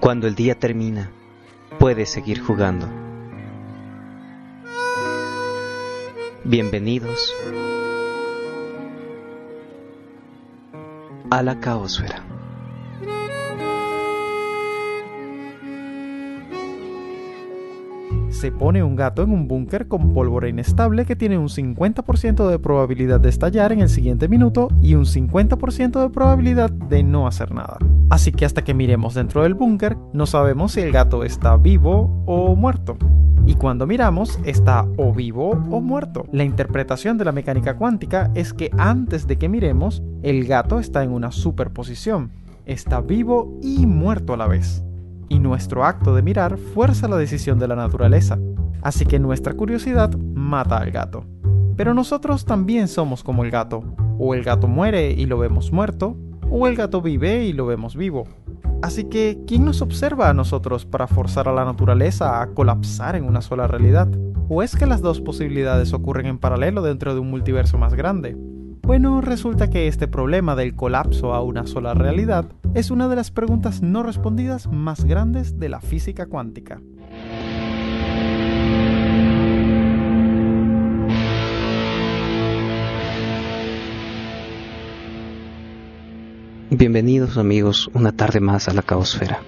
Cuando el día termina, puedes seguir jugando. Bienvenidos a la caosfera. Se pone un gato en un búnker con pólvora inestable que tiene un 50% de probabilidad de estallar en el siguiente minuto y un 50% de probabilidad de no hacer nada. Así que hasta que miremos dentro del búnker no sabemos si el gato está vivo o muerto. Y cuando miramos está o vivo o muerto. La interpretación de la mecánica cuántica es que antes de que miremos, el gato está en una superposición. Está vivo y muerto a la vez y nuestro acto de mirar fuerza la decisión de la naturaleza, así que nuestra curiosidad mata al gato. Pero nosotros también somos como el gato, o el gato muere y lo vemos muerto, o el gato vive y lo vemos vivo. Así que, ¿quién nos observa a nosotros para forzar a la naturaleza a colapsar en una sola realidad? ¿O es que las dos posibilidades ocurren en paralelo dentro de un multiverso más grande? Bueno, resulta que este problema del colapso a una sola realidad es una de las preguntas no respondidas más grandes de la física cuántica. Bienvenidos amigos una tarde más a la caosfera.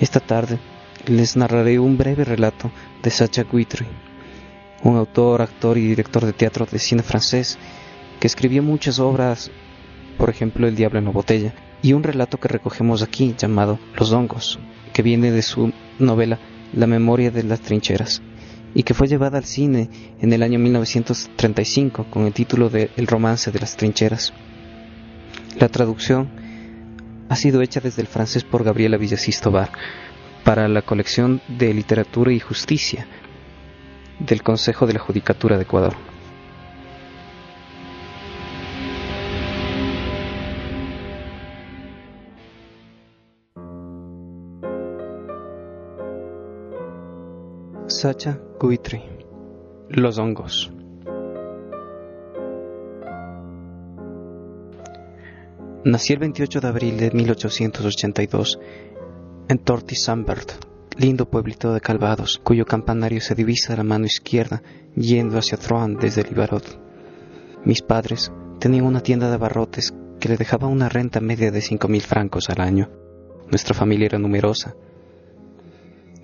Esta tarde les narraré un breve relato de Sacha Guitry, un autor, actor y director de teatro de cine francés que escribió muchas obras, por ejemplo El Diablo en la Botella, y un relato que recogemos aquí llamado Los Hongos, que viene de su novela La Memoria de las Trincheras, y que fue llevada al cine en el año 1935 con el título de El Romance de las Trincheras. La traducción ha sido hecha desde el francés por Gabriela Villasís Tobar para la colección de Literatura y Justicia del Consejo de la Judicatura de Ecuador. Sacha Guitry Los hongos Nací el 28 de abril de 1882 en Torty Sambert, lindo pueblito de Calvados, cuyo campanario se divisa a la mano izquierda yendo hacia Troan desde el Ibarot. Mis padres tenían una tienda de abarrotes que le dejaba una renta media de cinco mil francos al año. Nuestra familia era numerosa,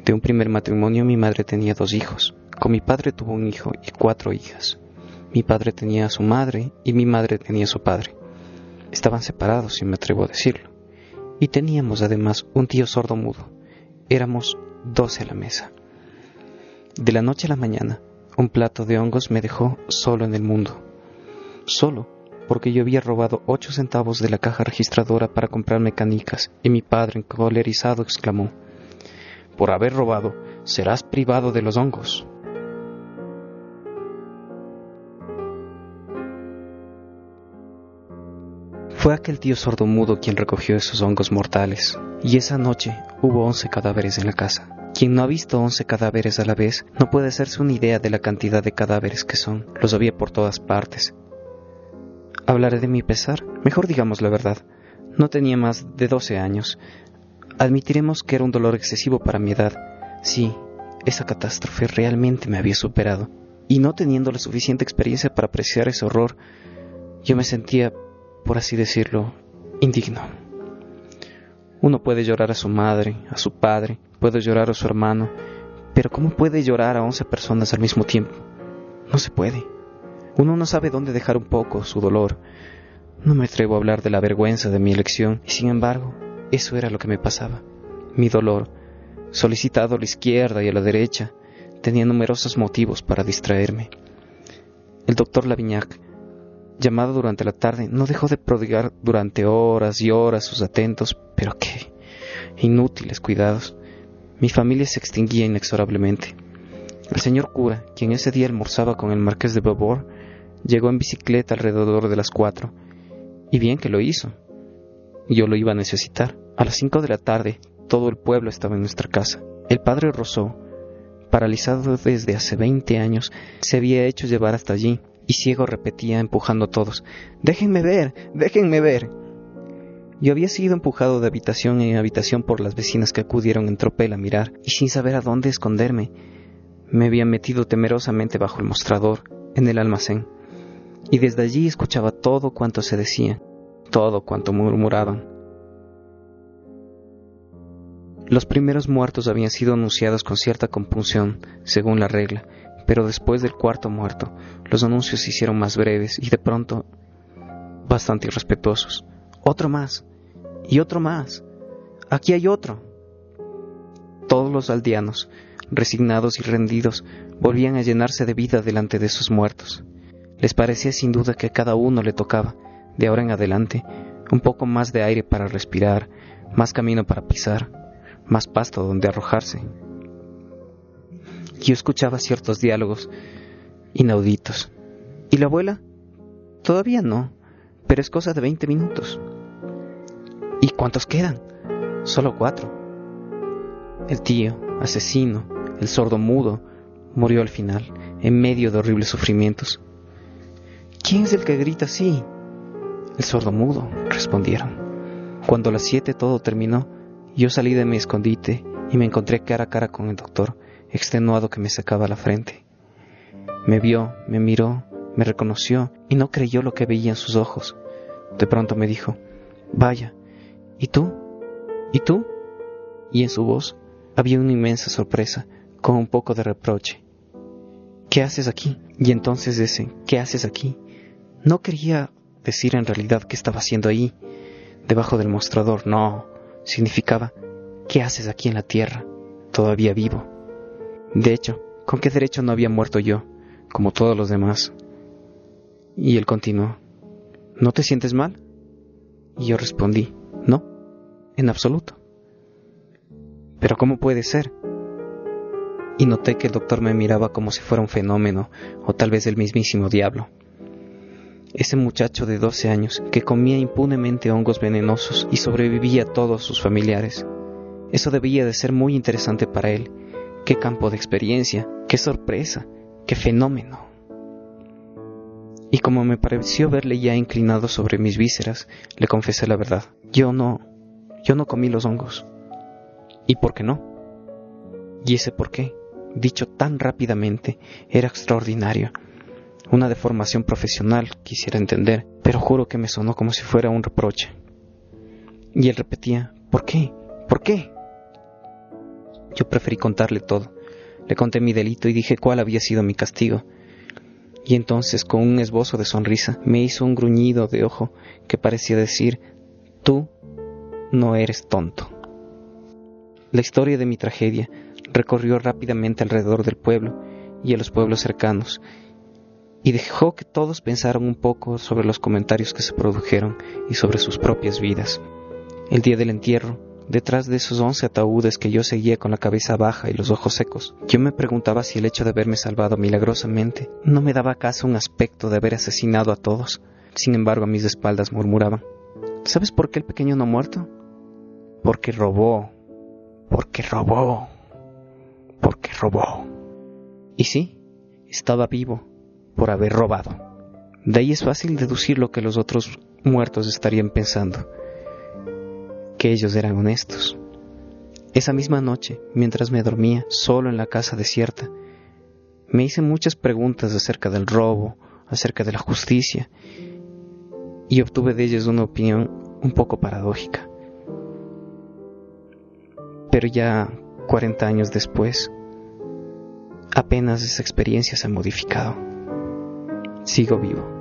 de un primer matrimonio mi madre tenía dos hijos. Con mi padre tuvo un hijo y cuatro hijas. Mi padre tenía a su madre y mi madre tenía a su padre. Estaban separados, si me atrevo a decirlo. Y teníamos además un tío sordo mudo. Éramos doce a la mesa. De la noche a la mañana, un plato de hongos me dejó solo en el mundo. Solo porque yo había robado ocho centavos de la caja registradora para comprarme canicas, y mi padre, encolerizado, exclamó por haber robado, serás privado de los hongos. Fue aquel tío sordomudo quien recogió esos hongos mortales, y esa noche hubo once cadáveres en la casa. Quien no ha visto once cadáveres a la vez no puede hacerse una idea de la cantidad de cadáveres que son. Los había por todas partes. Hablaré de mi pesar. Mejor digamos la verdad. No tenía más de doce años. Admitiremos que era un dolor excesivo para mi edad. Sí, esa catástrofe realmente me había superado. Y no teniendo la suficiente experiencia para apreciar ese horror, yo me sentía, por así decirlo, indigno. Uno puede llorar a su madre, a su padre, puede llorar a su hermano, pero ¿cómo puede llorar a once personas al mismo tiempo? No se puede. Uno no sabe dónde dejar un poco su dolor. No me atrevo a hablar de la vergüenza de mi elección, y sin embargo, eso era lo que me pasaba. Mi dolor, solicitado a la izquierda y a la derecha, tenía numerosos motivos para distraerme. El doctor Lavignac, llamado durante la tarde, no dejó de prodigar durante horas y horas sus atentos, pero qué inútiles cuidados. Mi familia se extinguía inexorablemente. El señor cura, quien ese día almorzaba con el marqués de Beauvoir, llegó en bicicleta alrededor de las cuatro, y bien que lo hizo, yo lo iba a necesitar. A las cinco de la tarde, todo el pueblo estaba en nuestra casa. El padre Rousseau, paralizado desde hace veinte años, se había hecho llevar hasta allí y ciego repetía empujando a todos, Déjenme ver, déjenme ver. Yo había sido empujado de habitación en habitación por las vecinas que acudieron en tropel a mirar, y sin saber a dónde esconderme, me había metido temerosamente bajo el mostrador, en el almacén, y desde allí escuchaba todo cuanto se decía, todo cuanto murmuraban. Los primeros muertos habían sido anunciados con cierta compunción, según la regla, pero después del cuarto muerto, los anuncios se hicieron más breves y de pronto bastante irrespetuosos. Otro más, y otro más. Aquí hay otro. Todos los aldeanos, resignados y rendidos, volvían a llenarse de vida delante de sus muertos. Les parecía sin duda que a cada uno le tocaba, de ahora en adelante, un poco más de aire para respirar, más camino para pisar, más pasto donde arrojarse. Yo escuchaba ciertos diálogos inauditos. ¿Y la abuela? Todavía no, pero es cosa de veinte minutos. ¿Y cuántos quedan? Solo cuatro. El tío, asesino, el sordo mudo, murió al final, en medio de horribles sufrimientos. ¿Quién es el que grita así? El sordo mudo, respondieron. Cuando a las siete todo terminó, yo salí de mi escondite y me encontré cara a cara con el doctor, extenuado que me sacaba la frente. Me vio, me miró, me reconoció y no creyó lo que veía en sus ojos. De pronto me dijo, Vaya, ¿y tú? ¿Y tú? Y en su voz había una inmensa sorpresa, con un poco de reproche. ¿Qué haces aquí? Y entonces ese, ¿qué haces aquí? No quería decir en realidad qué estaba haciendo ahí, debajo del mostrador, no, significaba, ¿qué haces aquí en la tierra, todavía vivo? De hecho, ¿con qué derecho no había muerto yo, como todos los demás? Y él continuó, ¿no te sientes mal? Y yo respondí, no, en absoluto. Pero ¿cómo puede ser? Y noté que el doctor me miraba como si fuera un fenómeno, o tal vez el mismísimo diablo ese muchacho de 12 años que comía impunemente hongos venenosos y sobrevivía a todos sus familiares. Eso debía de ser muy interesante para él. Qué campo de experiencia, qué sorpresa, qué fenómeno. Y como me pareció verle ya inclinado sobre mis vísceras, le confesé la verdad. Yo no, yo no comí los hongos. ¿Y por qué no? Y ese por qué, dicho tan rápidamente, era extraordinario una deformación profesional, quisiera entender, pero juro que me sonó como si fuera un reproche. Y él repetía, ¿por qué? ¿Por qué? Yo preferí contarle todo. Le conté mi delito y dije cuál había sido mi castigo. Y entonces, con un esbozo de sonrisa, me hizo un gruñido de ojo que parecía decir, tú no eres tonto. La historia de mi tragedia recorrió rápidamente alrededor del pueblo y a los pueblos cercanos, y dejó que todos pensaran un poco sobre los comentarios que se produjeron y sobre sus propias vidas. El día del entierro, detrás de esos once ataúdes que yo seguía con la cabeza baja y los ojos secos, yo me preguntaba si el hecho de haberme salvado milagrosamente no me daba acaso un aspecto de haber asesinado a todos. Sin embargo, a mis espaldas murmuraban, ¿sabes por qué el pequeño no ha muerto? Porque robó, porque robó, porque robó. Y sí, estaba vivo por haber robado. De ahí es fácil deducir lo que los otros muertos estarían pensando, que ellos eran honestos. Esa misma noche, mientras me dormía solo en la casa desierta, me hice muchas preguntas acerca del robo, acerca de la justicia, y obtuve de ellos una opinión un poco paradójica. Pero ya 40 años después, apenas esa experiencia se ha modificado sigo vivo.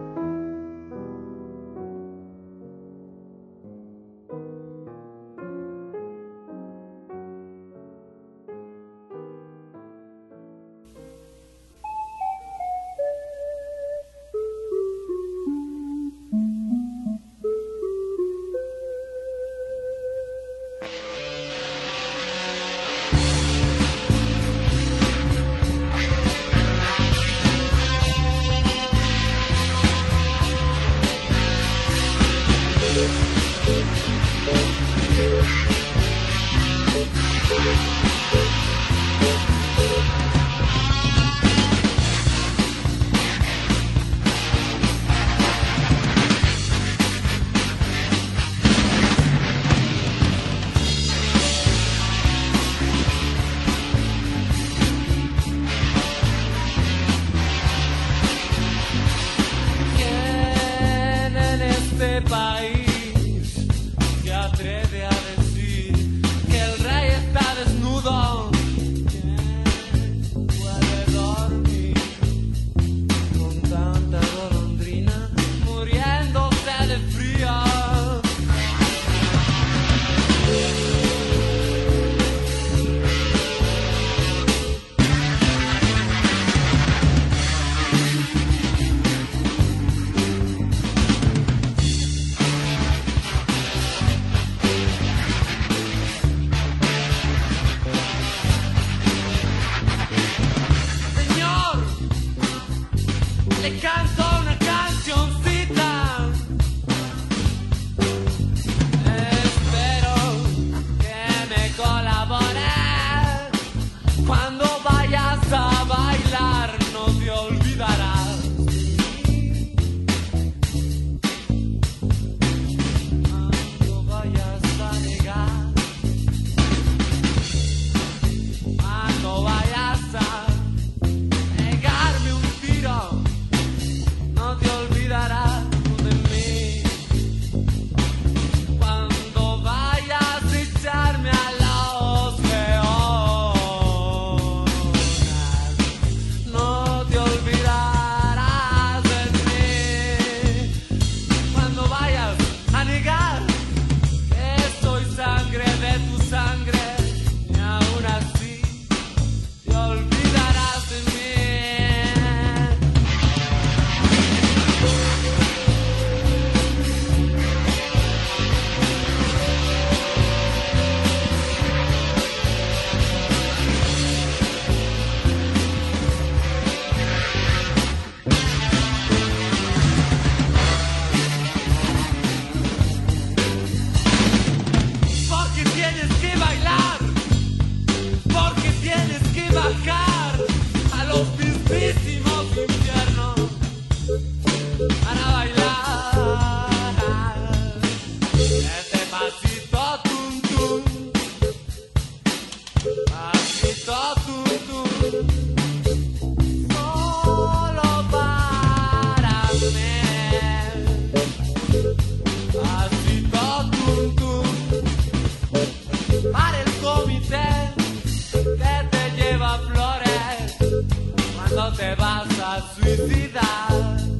te vas a suicidar.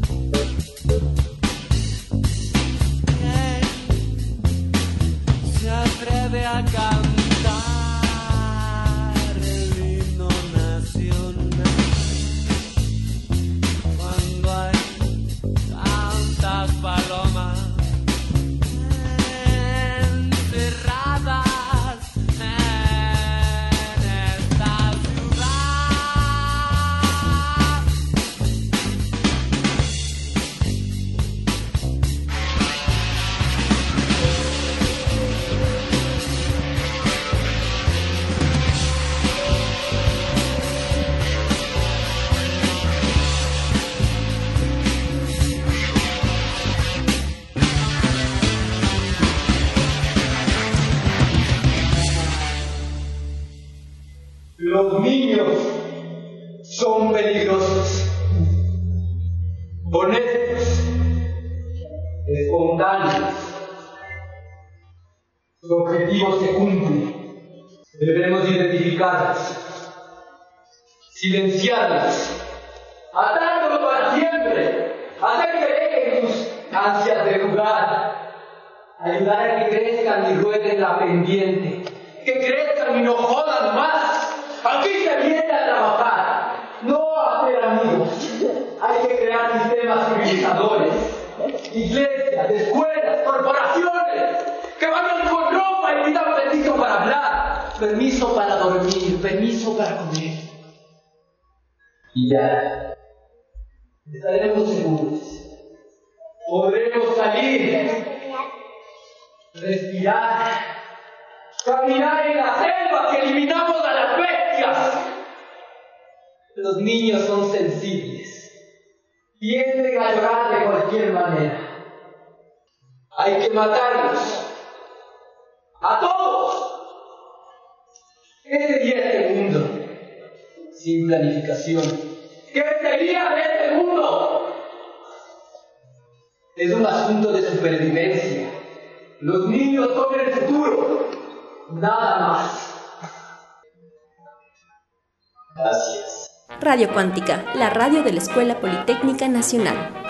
y ya. Estaremos seguros. Podremos salir, respirar, caminar en la selva que eliminamos a las bestias. Los niños son sensibles. Tienden a llorar de cualquier manera. Hay que matarlos. A todos. Este día este mundo. Sin planificación que sería de este mundo. Es un asunto de supervivencia. Los niños son el futuro, nada más. Gracias. Radio Cuántica, la radio de la Escuela Politécnica Nacional.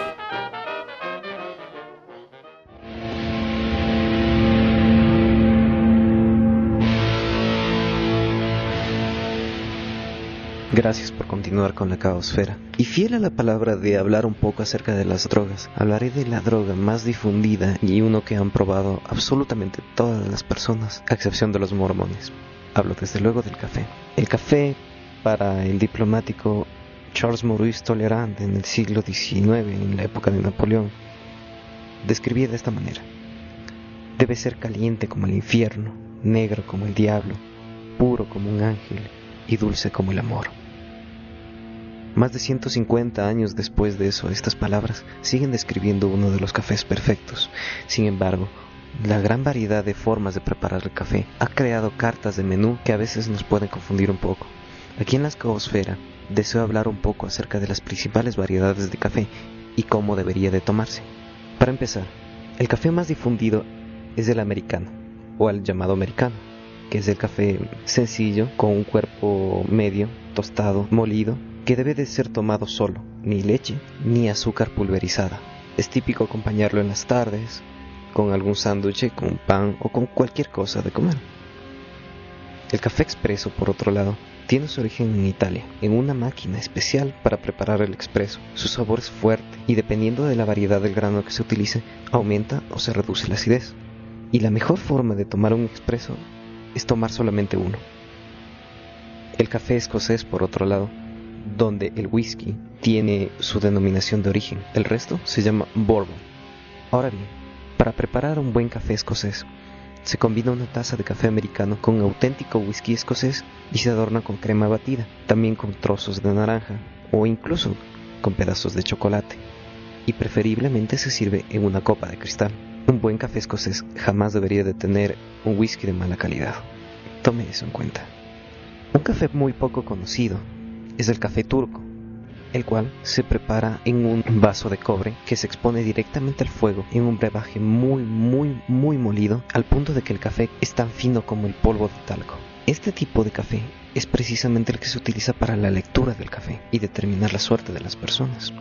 Gracias por continuar con la caosfera. Y fiel a la palabra de hablar un poco acerca de las drogas, hablaré de la droga más difundida y uno que han probado absolutamente todas las personas, a excepción de los mormones. Hablo desde luego del café. El café, para el diplomático Charles Maurice Talleyrand en el siglo XIX, en la época de Napoleón, describía de esta manera. Debe ser caliente como el infierno, negro como el diablo, puro como un ángel y dulce como el amor. Más de 150 años después de eso, estas palabras siguen describiendo uno de los cafés perfectos. Sin embargo, la gran variedad de formas de preparar el café ha creado cartas de menú que a veces nos pueden confundir un poco. Aquí en la Escaosfera deseo hablar un poco acerca de las principales variedades de café y cómo debería de tomarse. Para empezar, el café más difundido es el americano, o el llamado americano, que es el café sencillo con un cuerpo medio, tostado, molido, que debe de ser tomado solo, ni leche ni azúcar pulverizada. Es típico acompañarlo en las tardes, con algún sándwich, con pan o con cualquier cosa de comer. El café expreso, por otro lado, tiene su origen en Italia, en una máquina especial para preparar el expreso. Su sabor es fuerte y dependiendo de la variedad del grano que se utilice, aumenta o se reduce la acidez. Y la mejor forma de tomar un expreso es tomar solamente uno. El café escocés, por otro lado, donde el whisky tiene su denominación de origen, el resto se llama bourbon. Ahora bien, para preparar un buen café escocés, se combina una taza de café americano con auténtico whisky escocés y se adorna con crema batida, también con trozos de naranja o incluso con pedazos de chocolate. Y preferiblemente se sirve en una copa de cristal. Un buen café escocés jamás debería de tener un whisky de mala calidad. Tome eso en cuenta. Un café muy poco conocido es el café turco, el cual se prepara en un vaso de cobre que se expone directamente al fuego en un brebaje muy, muy, muy molido al punto de que el café es tan fino como el polvo de talco. Este tipo de café es precisamente el que se utiliza para la lectura del café y determinar la suerte de las personas.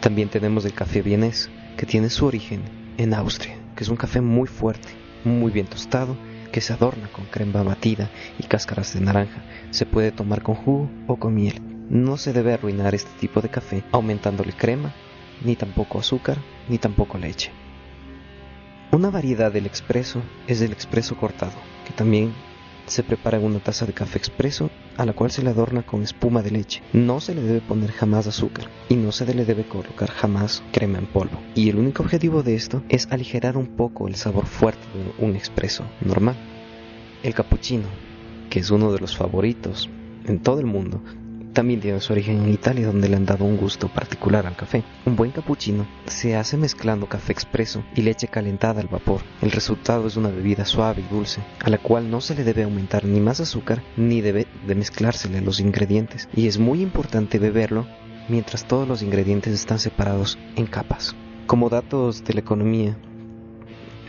También tenemos el café vienés, que tiene su origen en Austria, que es un café muy fuerte, muy bien tostado, se adorna con crema batida y cáscaras de naranja. Se puede tomar con jugo o con miel. No se debe arruinar este tipo de café aumentándole crema, ni tampoco azúcar, ni tampoco leche. Una variedad del expreso es el expreso cortado, que también se prepara en una taza de café expreso a la cual se le adorna con espuma de leche. No se le debe poner jamás azúcar y no se le debe colocar jamás crema en polvo. Y el único objetivo de esto es aligerar un poco el sabor fuerte de un expreso normal. El cappuccino, que es uno de los favoritos en todo el mundo, también tiene su origen en Italia, donde le han dado un gusto particular al café. Un buen cappuccino se hace mezclando café expreso y leche calentada al vapor. El resultado es una bebida suave y dulce, a la cual no se le debe aumentar ni más azúcar ni debe de mezclársele los ingredientes. Y es muy importante beberlo mientras todos los ingredientes están separados en capas. Como datos de la economía,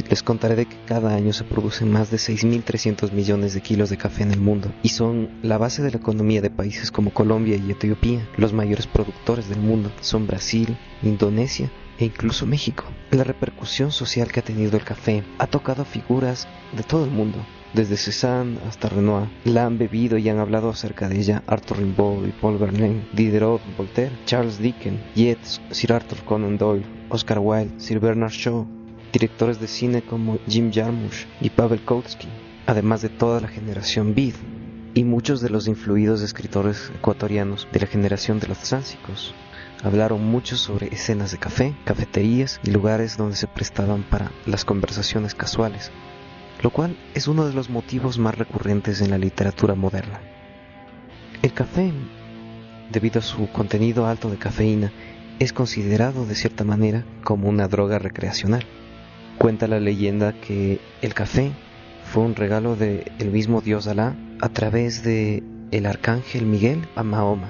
les contaré que cada año se producen más de 6.300 millones de kilos de café en el mundo y son la base de la economía de países como Colombia y Etiopía. Los mayores productores del mundo son Brasil, Indonesia e incluso México. La repercusión social que ha tenido el café ha tocado figuras de todo el mundo. Desde Cézanne hasta Renoir, la han bebido y han hablado acerca de ella Arthur Rimbaud y Paul Verlaine, Diderot, Voltaire, Charles Dickens, Yeats, Sir Arthur Conan Doyle, Oscar Wilde, Sir Bernard Shaw, directores de cine como Jim Jarmusch y Pavel Kautsky, además de toda la generación Beat y muchos de los influidos escritores ecuatorianos de la generación de los tránsicos. Hablaron mucho sobre escenas de café, cafeterías y lugares donde se prestaban para las conversaciones casuales, lo cual es uno de los motivos más recurrentes en la literatura moderna. El café, debido a su contenido alto de cafeína, es considerado de cierta manera como una droga recreacional. Cuenta la leyenda que el café fue un regalo del mismo dios Alá a través de el arcángel Miguel a Mahoma,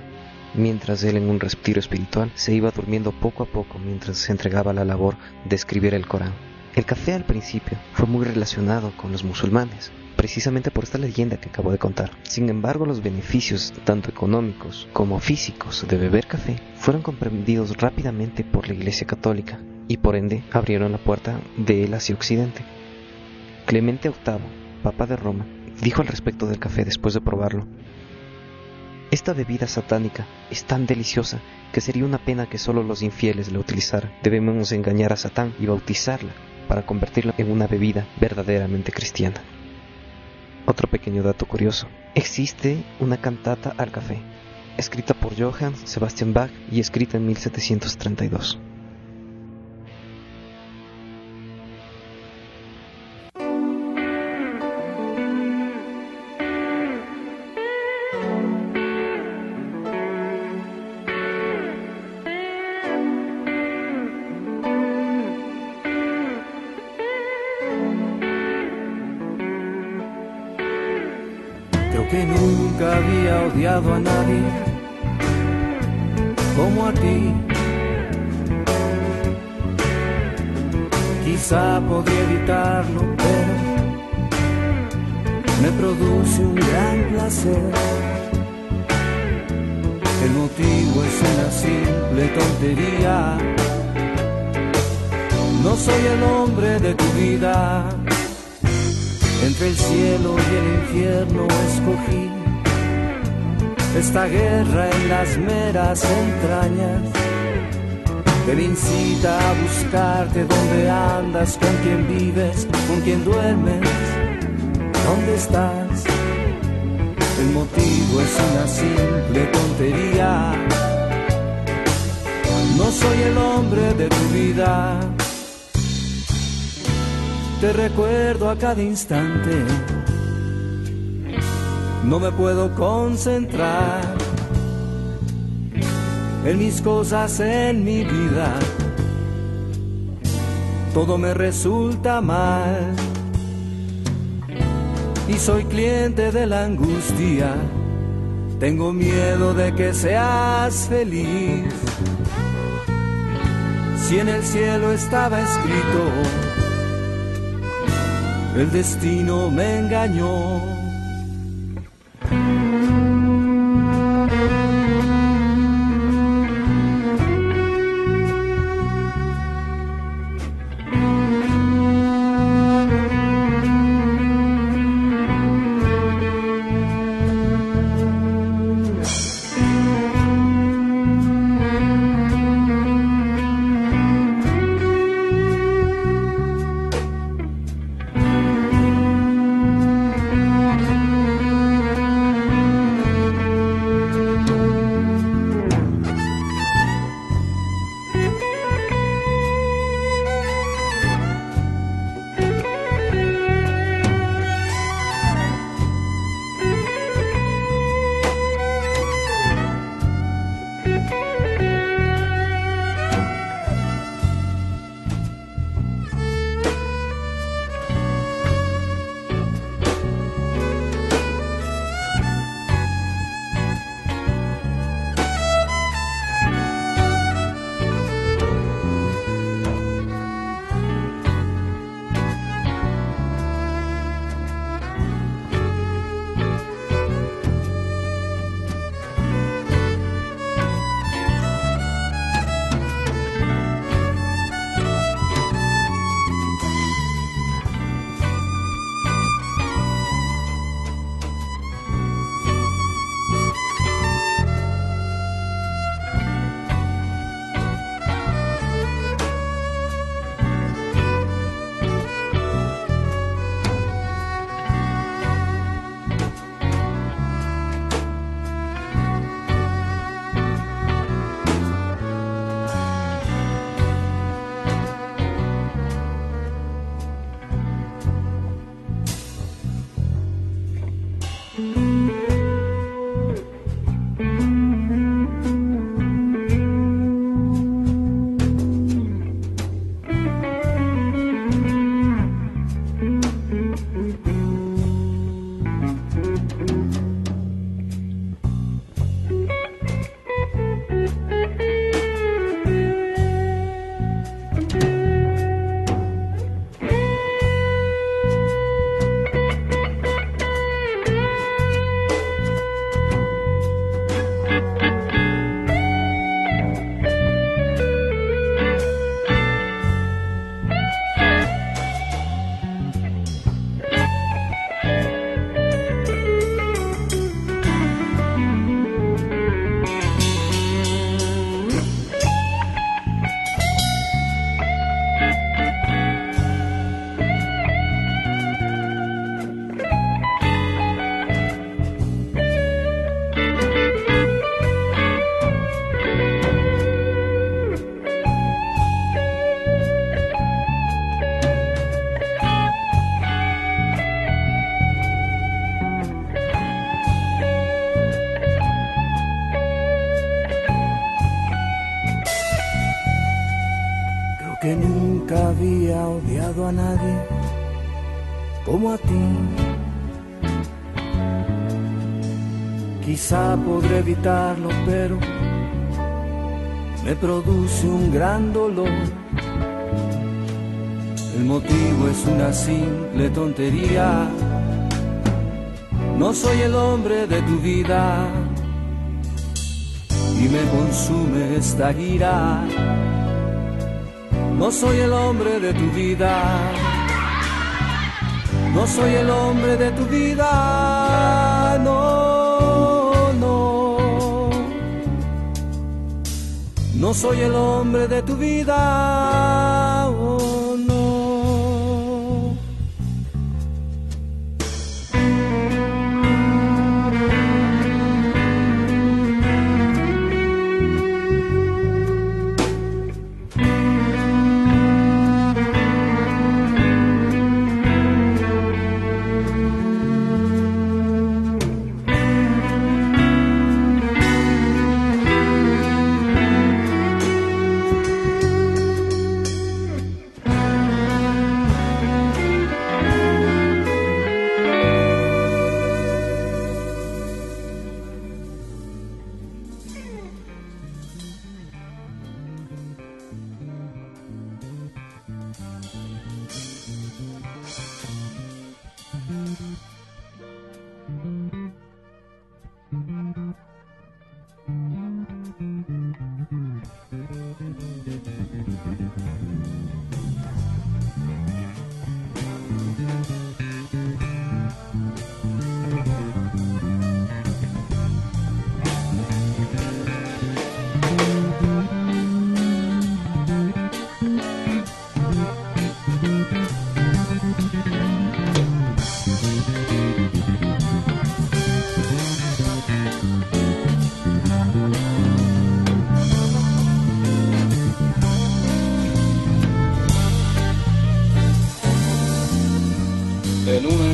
mientras él en un respiro espiritual se iba durmiendo poco a poco mientras se entregaba a la labor de escribir el Corán. El café al principio fue muy relacionado con los musulmanes, precisamente por esta leyenda que acabo de contar. Sin embargo, los beneficios, tanto económicos como físicos, de beber café fueron comprendidos rápidamente por la Iglesia Católica y por ende abrieron la puerta de él hacia Occidente. Clemente VIII, Papa de Roma, dijo al respecto del café después de probarlo. Esta bebida satánica es tan deliciosa que sería una pena que solo los infieles la utilizaran. Debemos engañar a Satán y bautizarla para convertirla en una bebida verdaderamente cristiana. Otro pequeño dato curioso. Existe una cantata al café, escrita por Johann Sebastian Bach y escrita en 1732. Odiado a nadie como a ti. Quizá podría evitarlo, pero me produce un gran placer. El motivo es una simple tontería. No soy el hombre de tu vida. Entre el cielo y el infierno escogí esta guerra en las meras entrañas me incita a buscarte donde andas, con quien vives, con quien duermes, dónde estás. El motivo es una simple tontería. No soy el hombre de tu vida te recuerdo a cada instante. No me puedo concentrar en mis cosas, en mi vida. Todo me resulta mal. Y soy cliente de la angustia. Tengo miedo de que seas feliz. Si en el cielo estaba escrito el destino me engañó. A ti. Quizá podré evitarlo, pero me produce un gran dolor. El motivo es una simple tontería. No soy el hombre de tu vida y me consume esta ira. No soy el hombre de tu vida. No soy el hombre de tu vida. No, no. No soy el hombre de tu vida.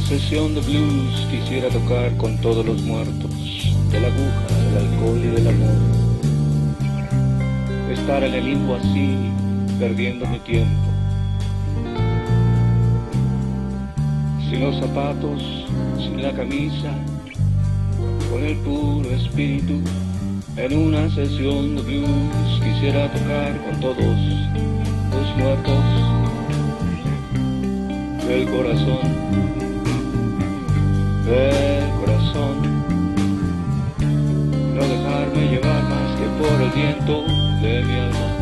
Sesión de blues quisiera tocar con todos los muertos, de la aguja, del alcohol y del amor. Estar en el limbo así, perdiendo mi tiempo. Sin los zapatos, sin la camisa, con el puro espíritu. En una sesión de blues quisiera tocar con todos los muertos del corazón, del corazón. No dejarme llevar más que por el viento de mi alma.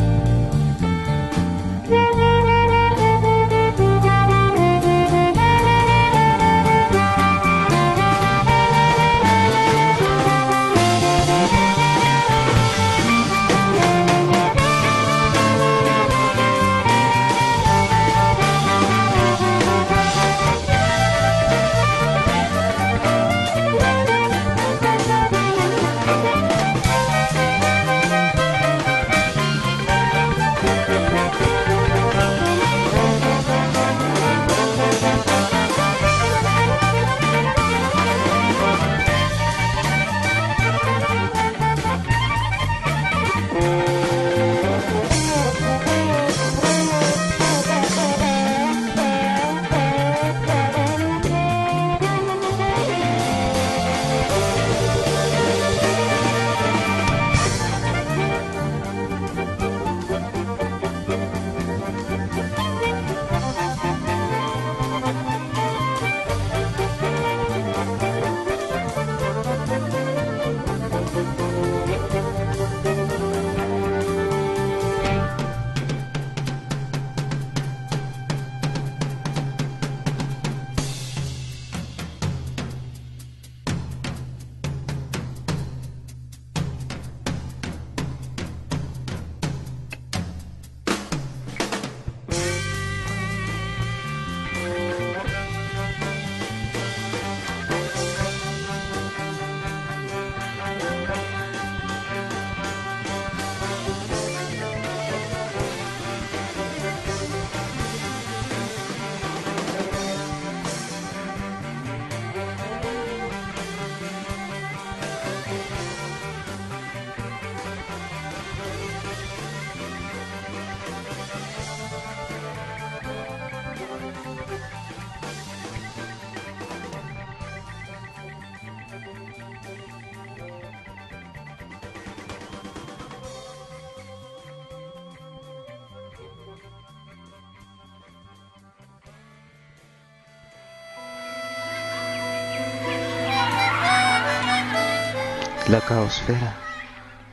La caosfera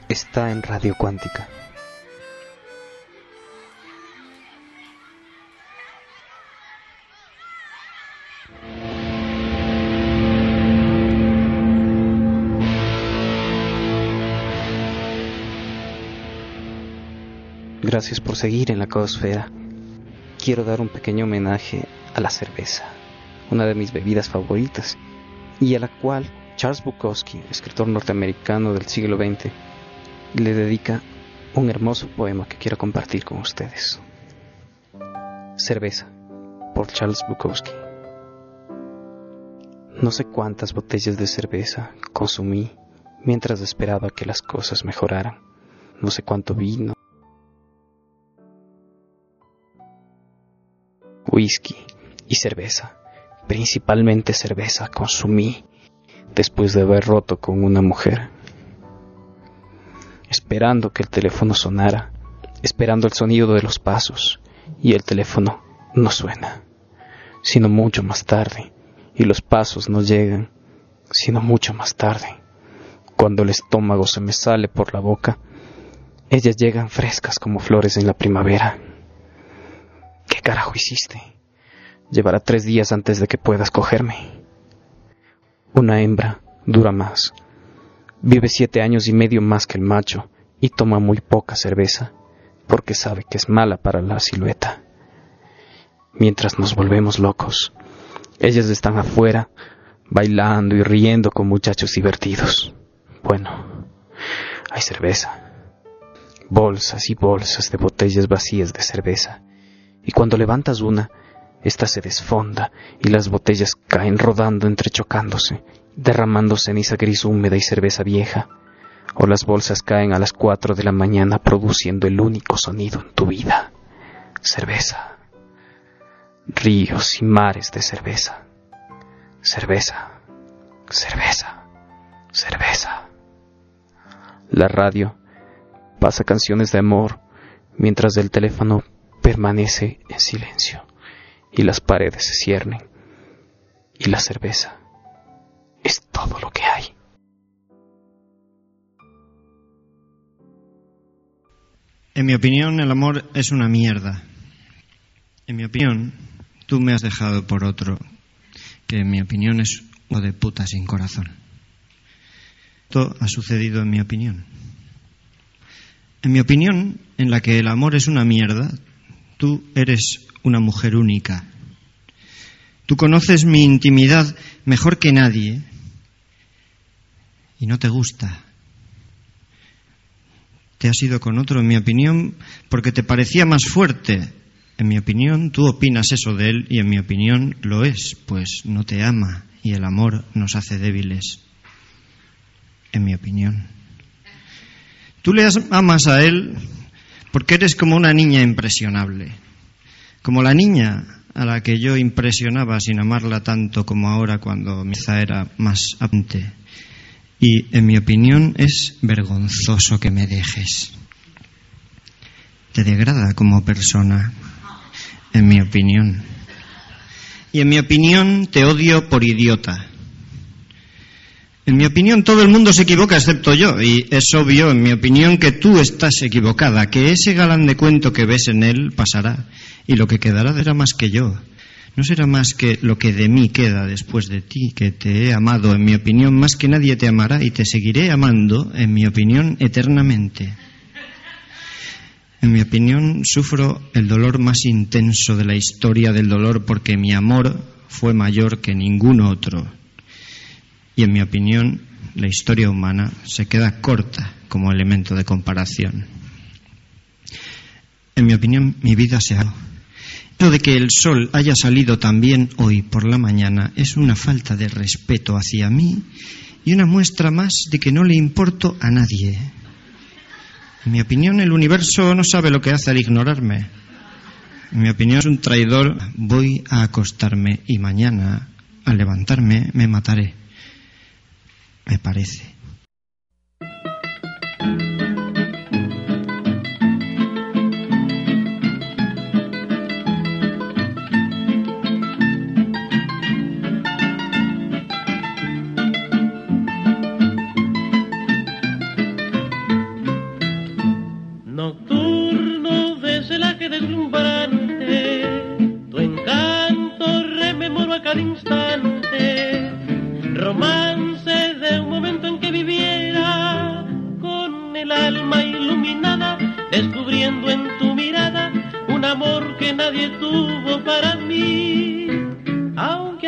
está en radio cuántica. Gracias por seguir en la caosfera. Quiero dar un pequeño homenaje a la cerveza, una de mis bebidas favoritas, y a la cual Charles Bukowski, escritor norteamericano del siglo XX, le dedica un hermoso poema que quiero compartir con ustedes. Cerveza, por Charles Bukowski. No sé cuántas botellas de cerveza consumí mientras esperaba que las cosas mejoraran. No sé cuánto vino, whisky y cerveza, principalmente cerveza, consumí después de haber roto con una mujer. Esperando que el teléfono sonara, esperando el sonido de los pasos, y el teléfono no suena, sino mucho más tarde, y los pasos no llegan, sino mucho más tarde. Cuando el estómago se me sale por la boca, ellas llegan frescas como flores en la primavera. ¿Qué carajo hiciste? Llevará tres días antes de que puedas cogerme. Una hembra dura más. Vive siete años y medio más que el macho y toma muy poca cerveza porque sabe que es mala para la silueta. Mientras nos volvemos locos, ellas están afuera bailando y riendo con muchachos divertidos. Bueno, hay cerveza. Bolsas y bolsas de botellas vacías de cerveza. Y cuando levantas una, esta se desfonda y las botellas caen rodando entrechocándose, derramando ceniza gris húmeda y cerveza vieja. O las bolsas caen a las cuatro de la mañana produciendo el único sonido en tu vida. Cerveza. Ríos y mares de cerveza. Cerveza. Cerveza. Cerveza. La radio pasa canciones de amor mientras el teléfono permanece en silencio y las paredes se ciernen y la cerveza es todo lo que hay. En mi opinión, el amor es una mierda. En mi opinión, tú me has dejado por otro, que en mi opinión es uno de puta sin corazón. Esto ha sucedido en mi opinión. En mi opinión, en la que el amor es una mierda, tú eres una mujer única. Tú conoces mi intimidad mejor que nadie y no te gusta. Te has ido con otro, en mi opinión, porque te parecía más fuerte. En mi opinión, tú opinas eso de él y en mi opinión lo es, pues no te ama y el amor nos hace débiles. En mi opinión. Tú le amas a él porque eres como una niña impresionable como la niña a la que yo impresionaba sin amarla tanto como ahora cuando mi hija era más apte. Y en mi opinión es vergonzoso que me dejes. Te degrada como persona, en mi opinión. Y en mi opinión te odio por idiota. En mi opinión, todo el mundo se equivoca excepto yo, y es obvio, en mi opinión, que tú estás equivocada, que ese galán de cuento que ves en él pasará, y lo que quedará será más que yo. No será más que lo que de mí queda después de ti, que te he amado, en mi opinión, más que nadie te amará, y te seguiré amando, en mi opinión, eternamente. En mi opinión, sufro el dolor más intenso de la historia del dolor porque mi amor fue mayor que ningún otro y en mi opinión la historia humana se queda corta como elemento de comparación. En mi opinión mi vida se ha... Lo de que el sol haya salido también hoy por la mañana es una falta de respeto hacia mí y una muestra más de que no le importo a nadie. En mi opinión, el universo no sabe lo que hace al ignorarme. En mi opinión, es un traidor. Voy a acostarme y mañana, al levantarme, me mataré me parece.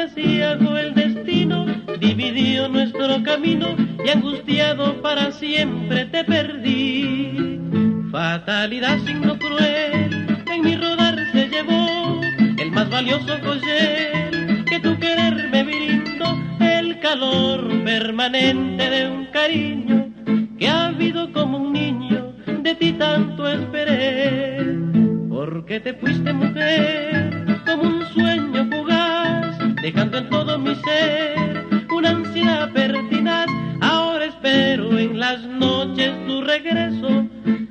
Hago el destino, dividió nuestro camino y angustiado para siempre te perdí. Fatalidad signo cruel, en mi rodar se llevó el más valioso joyel que tu querer me brindó, el calor permanente de un cariño que ha habido como un niño, de ti tanto esperé. Porque te fuiste mujer dejando en todo mi ser una ansiedad pertinaz. Ahora espero en las noches tu regreso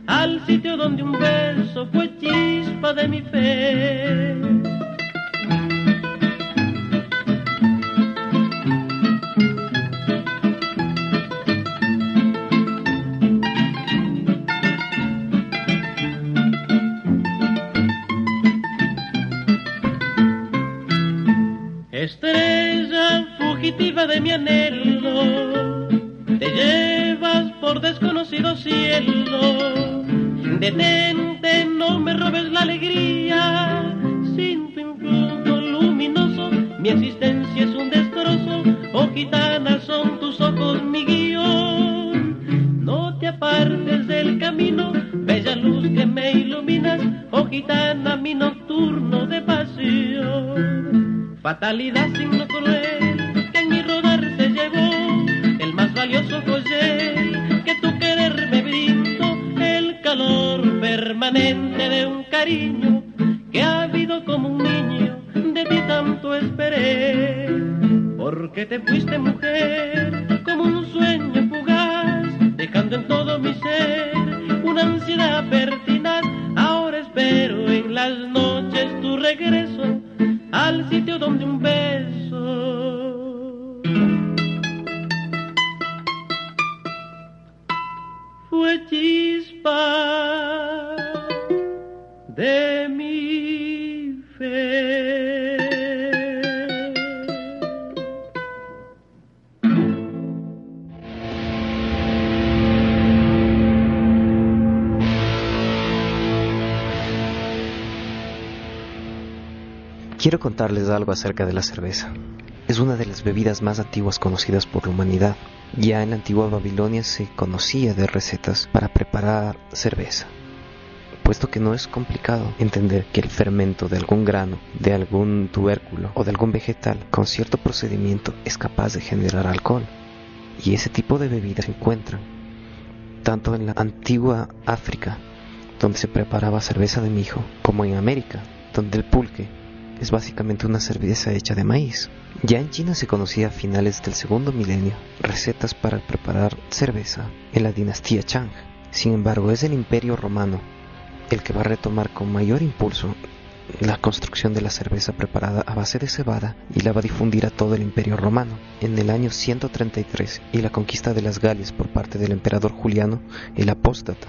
al sitio donde un beso fue chispa de mi fe. Fugitiva de mi anhelo, te llevas por desconocido cielo. Detente, no me robes la alegría, sin tu influjo luminoso, mi existencia es un destrozo. Oh gitana, son tus ojos mi guion. No te apartes del camino, bella luz que me iluminas, oh gitana, mi nocturno de pasión. Fatalidad signo cruel valioso joyel que tu querer me brindó, el calor permanente de un cariño que ha habido como un niño, de ti tanto esperé. Porque te fuiste mujer como un sueño fugaz, dejando en todo mi ser una ansiedad pertinaz. Quiero contarles algo acerca de la cerveza. Es una de las bebidas más antiguas conocidas por la humanidad. Ya en la antigua Babilonia se conocía de recetas para preparar cerveza, puesto que no es complicado entender que el fermento de algún grano, de algún tubérculo o de algún vegetal con cierto procedimiento es capaz de generar alcohol. Y ese tipo de bebidas se encuentran tanto en la antigua África, donde se preparaba cerveza de mijo, como en América, donde el pulque es básicamente una cerveza hecha de maíz. Ya en China se conocía a finales del segundo milenio recetas para preparar cerveza en la dinastía Chang. Sin embargo, es el imperio romano el que va a retomar con mayor impulso la construcción de la cerveza preparada a base de cebada y la va a difundir a todo el imperio romano. En el año 133 y la conquista de las Galias por parte del emperador Juliano, el apóstata,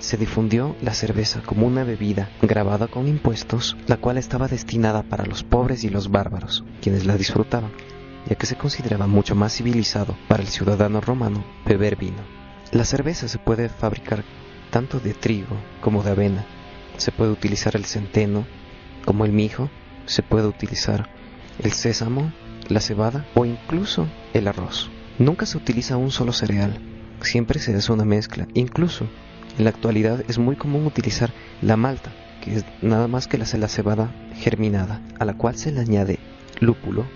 se difundió la cerveza como una bebida grabada con impuestos, la cual estaba destinada para los pobres y los bárbaros, quienes la disfrutaban, ya que se consideraba mucho más civilizado para el ciudadano romano beber vino. La cerveza se puede fabricar tanto de trigo como de avena, se puede utilizar el centeno como el mijo, se puede utilizar el sésamo, la cebada o incluso el arroz. Nunca se utiliza un solo cereal, siempre se hace una mezcla, incluso en la actualidad es muy común utilizar la malta, que es nada más que la cebada germinada, a la cual se le añade lúpulo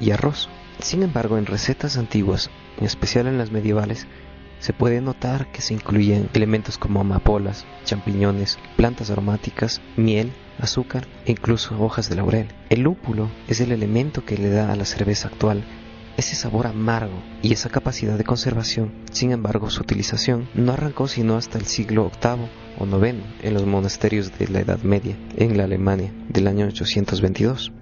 y arroz. Sin embargo, en recetas antiguas, en especial en las medievales, se puede notar que se incluyen elementos como amapolas, champiñones, plantas aromáticas, miel, azúcar e incluso hojas de laurel. El lúpulo es el elemento que le da a la cerveza actual ese sabor amargo y esa capacidad de conservación. Sin embargo, su utilización no arrancó sino hasta el siglo VIII o IX en los monasterios de la Edad Media, en la Alemania del año 822.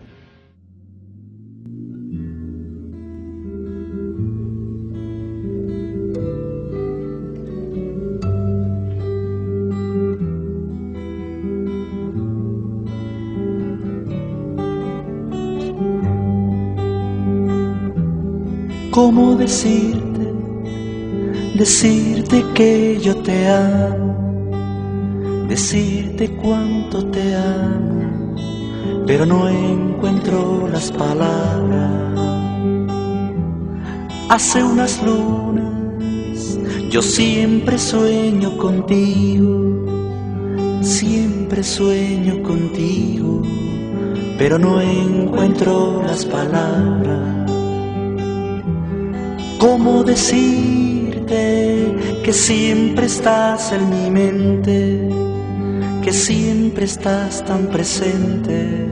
Decirte, decirte que yo te amo, decirte cuánto te amo, pero no encuentro las palabras. Hace unas lunas yo siempre sueño contigo, siempre sueño contigo, pero no encuentro las palabras. ¿Cómo decirte que siempre estás en mi mente? Que siempre estás tan presente,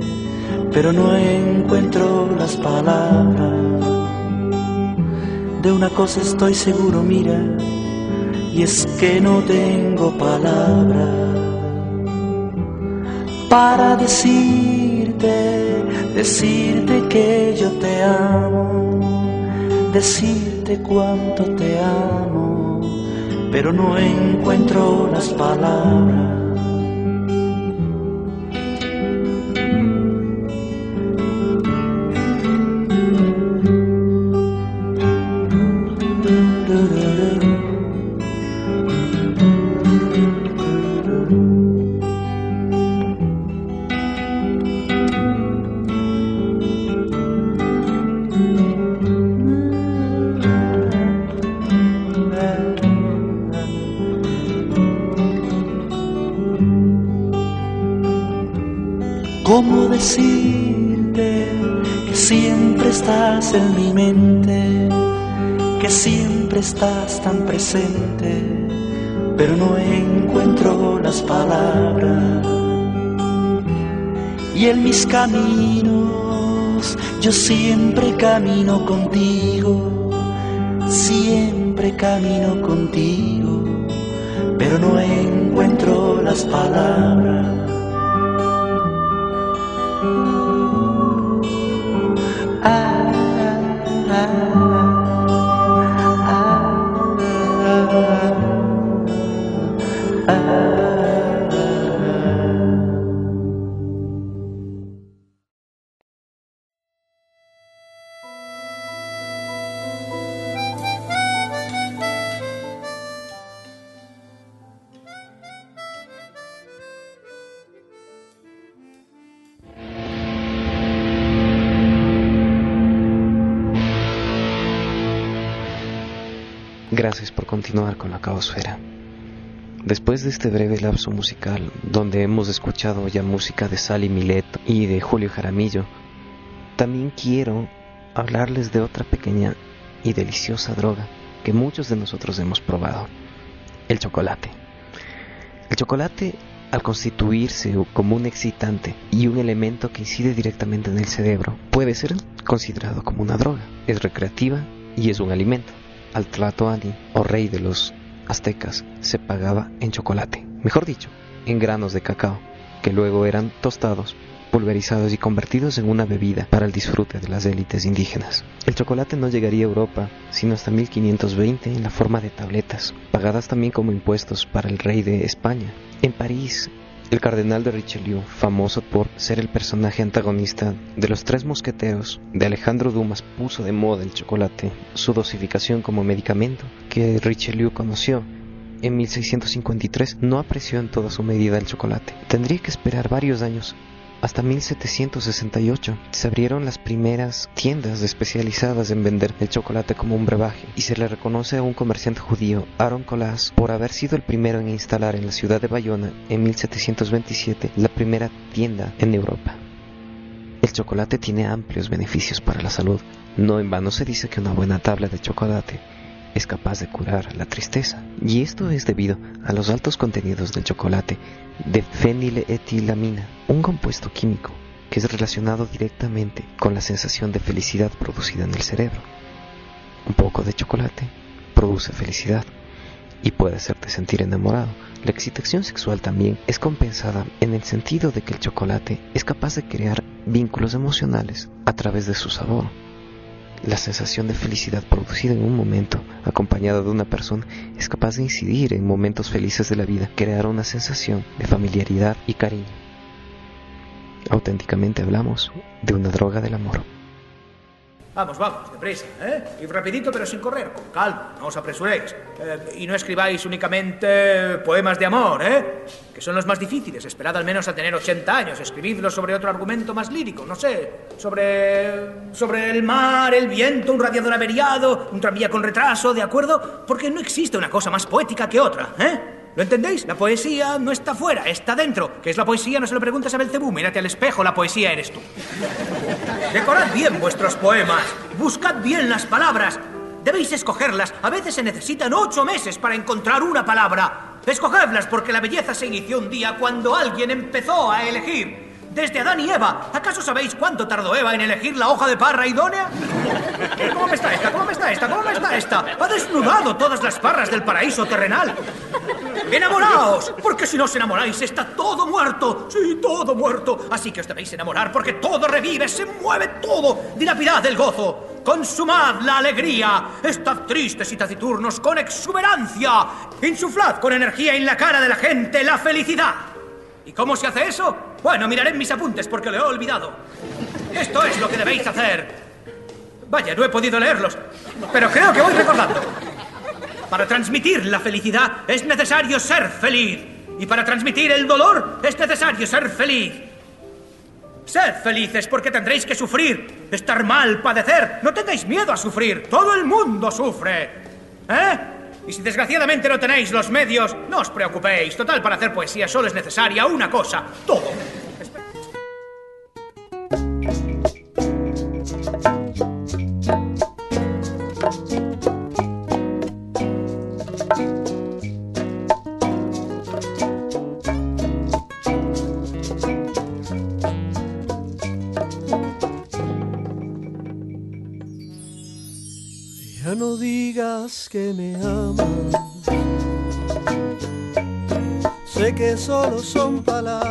pero no encuentro las palabras. De una cosa estoy seguro, mira, y es que no tengo palabras para decirte, decirte que yo te amo, decirte cuánto te amo, pero no encuentro las palabras. Estás tan presente, pero no encuentro las palabras? Y en mis caminos yo siempre camino contigo, siempre camino contigo, pero no encuentro las palabras. Gracias por continuar con la caosfera. Después de este breve lapso musical, donde hemos escuchado ya música de Sally Mileto y de Julio Jaramillo, también quiero hablarles de otra pequeña y deliciosa droga que muchos de nosotros hemos probado, el chocolate. El chocolate, al constituirse como un excitante y un elemento que incide directamente en el cerebro, puede ser considerado como una droga. Es recreativa y es un alimento al Tlatoani o rey de los aztecas se pagaba en chocolate, mejor dicho, en granos de cacao, que luego eran tostados, pulverizados y convertidos en una bebida para el disfrute de las élites indígenas. El chocolate no llegaría a Europa sino hasta 1520 en la forma de tabletas, pagadas también como impuestos para el rey de España. En París, el cardenal de Richelieu, famoso por ser el personaje antagonista de los tres mosqueteros de Alejandro Dumas, puso de moda el chocolate, su dosificación como medicamento que Richelieu conoció. En 1653 no apreció en toda su medida el chocolate. Tendría que esperar varios años hasta 1768 se abrieron las primeras tiendas especializadas en vender el chocolate como un brebaje y se le reconoce a un comerciante judío, Aaron Colas, por haber sido el primero en instalar en la ciudad de Bayona en 1727 la primera tienda en Europa. El chocolate tiene amplios beneficios para la salud. No en vano se dice que una buena tabla de chocolate es capaz de curar la tristeza. Y esto es debido a los altos contenidos del chocolate de feniletilamina, un compuesto químico que es relacionado directamente con la sensación de felicidad producida en el cerebro. Un poco de chocolate produce felicidad y puede hacerte sentir enamorado. La excitación sexual también es compensada en el sentido de que el chocolate es capaz de crear vínculos emocionales a través de su sabor. La sensación de felicidad producida en un momento, acompañada de una persona, es capaz de incidir en momentos felices de la vida, crear una sensación de familiaridad y cariño. Auténticamente hablamos de una droga del amor. Vamos, vamos, deprisa, ¿eh? Y rapidito pero sin correr, con calma, no os apresuréis. Eh, y no escribáis únicamente poemas de amor, ¿eh? Que son los más difíciles. Esperad al menos a tener 80 años. Escribidlos sobre otro argumento más lírico, no sé. Sobre. sobre el mar, el viento, un radiador averiado, un tranvía con retraso, ¿de acuerdo? Porque no existe una cosa más poética que otra, ¿eh? ¿Lo entendéis? La poesía no está fuera, está dentro. ¿Qué es la poesía? No se lo preguntes a Belcebú. Mírate al espejo, la poesía eres tú. Decorad bien vuestros poemas. Buscad bien las palabras. Debéis escogerlas. A veces se necesitan ocho meses para encontrar una palabra. Escogedlas porque la belleza se inició un día cuando alguien empezó a elegir. Desde Adán y Eva. ¿Acaso sabéis cuánto tardó Eva en elegir la hoja de parra idónea? ¿Cómo me está esta? ¿Cómo me está esta? ¿Cómo me está esta? Ha desnudado todas las parras del paraíso terrenal. ¡Enamoraos! Porque si no os enamoráis, está todo muerto. Sí, todo muerto. Así que os debéis enamorar porque todo revive, se mueve todo. Dilapidad el gozo. Consumad la alegría. Estad tristes y taciturnos con exuberancia. Insuflad con energía en la cara de la gente la felicidad. ¿Y cómo se hace eso? Bueno, miraré mis apuntes porque lo he olvidado. Esto es lo que debéis hacer. Vaya, no he podido leerlos, pero creo que voy recordando. Para transmitir la felicidad es necesario ser feliz. Y para transmitir el dolor es necesario ser feliz. Sed felices porque tendréis que sufrir, estar mal, padecer. No tengáis miedo a sufrir. Todo el mundo sufre. ¿Eh? Y si desgraciadamente no tenéis los medios, no os preocupéis. Total, para hacer poesía solo es necesaria una cosa. Todo. Ya no digas que me solo son palabras.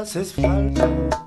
Veces haces falta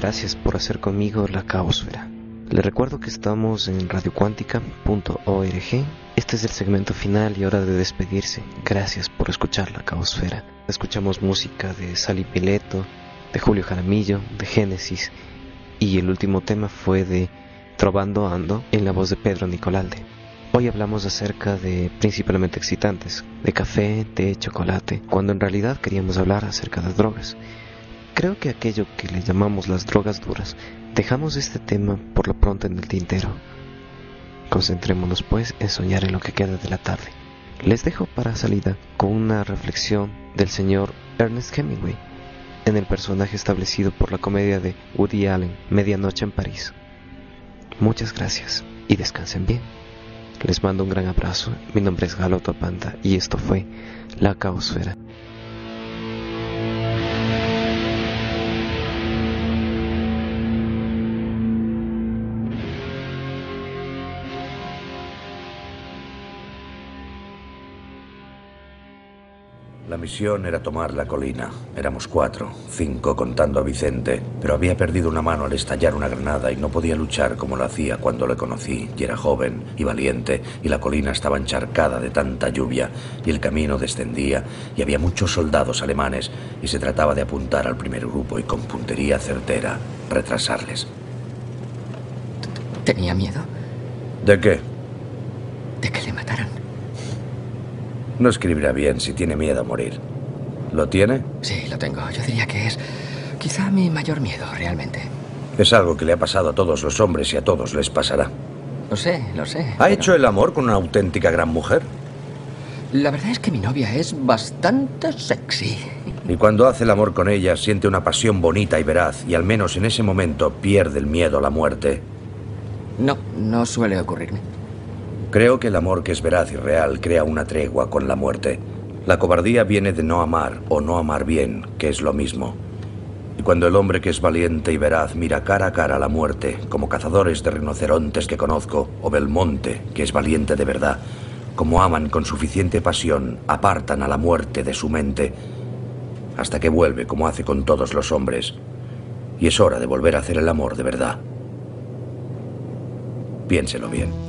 Gracias por hacer conmigo la caosfera. Le recuerdo que estamos en radiocuántica.org. Este es el segmento final y hora de despedirse. Gracias por escuchar la caosfera. Escuchamos música de Sally Pileto, de Julio Jaramillo, de Génesis y el último tema fue de Trovando Ando en la voz de Pedro Nicolalde. Hoy hablamos acerca de principalmente excitantes, de café, té, chocolate, cuando en realidad queríamos hablar acerca de drogas. Creo que aquello que le llamamos las drogas duras, dejamos este tema por lo pronto en el tintero. Concentrémonos pues en soñar en lo que queda de la tarde. Les dejo para salida con una reflexión del señor Ernest Hemingway en el personaje establecido por la comedia de Woody Allen, Medianoche en París. Muchas gracias y descansen bien. Les mando un gran abrazo. Mi nombre es Galo Topanta y esto fue La Caosfera. Misión era tomar la colina. Éramos cuatro, cinco contando a Vicente, pero había perdido una mano al estallar una granada y no podía luchar como lo hacía cuando le conocí. Y era joven y valiente, y la colina estaba encharcada de tanta lluvia, y el camino descendía, y había muchos soldados alemanes, y se trataba de apuntar al primer grupo y con puntería certera retrasarles. Tenía miedo ¿De qué? de que le mataran. No escribirá bien si tiene miedo a morir. ¿Lo tiene? Sí, lo tengo. Yo diría que es Quizá mi mayor miedo, realmente. Es algo que le ha pasado a todos los hombres y a todos les pasará. Lo sé, lo sé. ¿Ha hecho el amor con una auténtica gran mujer? La verdad es que mi novia es bastante sexy. Y cuando hace el amor con ella siente una pasión bonita y veraz y al menos en ese momento pierde el miedo a la muerte. No, no suele ocurrirme. Creo que el amor que es veraz y real crea una tregua con la muerte. La cobardía viene de no amar o no amar bien, que es lo mismo. Y cuando el hombre que es valiente y veraz mira cara a cara la muerte, como cazadores de rinocerontes que conozco, o Belmonte, que es valiente de verdad, como aman con suficiente pasión, apartan a la muerte de su mente, hasta que vuelve como hace con todos los hombres. Y es hora de volver a hacer el amor de verdad. Piénselo bien.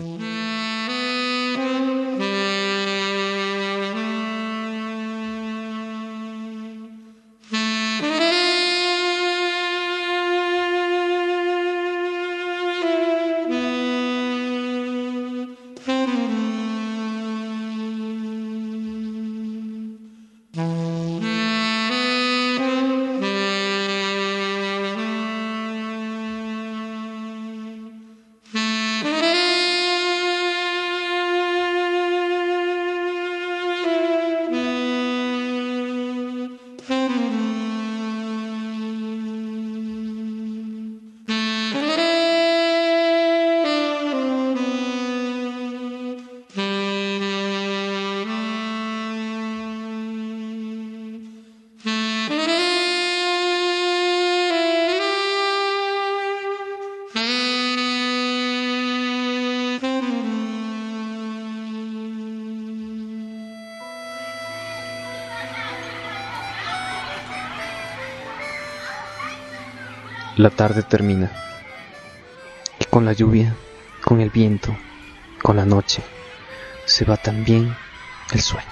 La tarde termina. Y con la lluvia, con el viento, con la noche, se va también el sueño.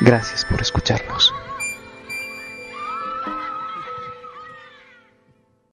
Gracias por escucharnos.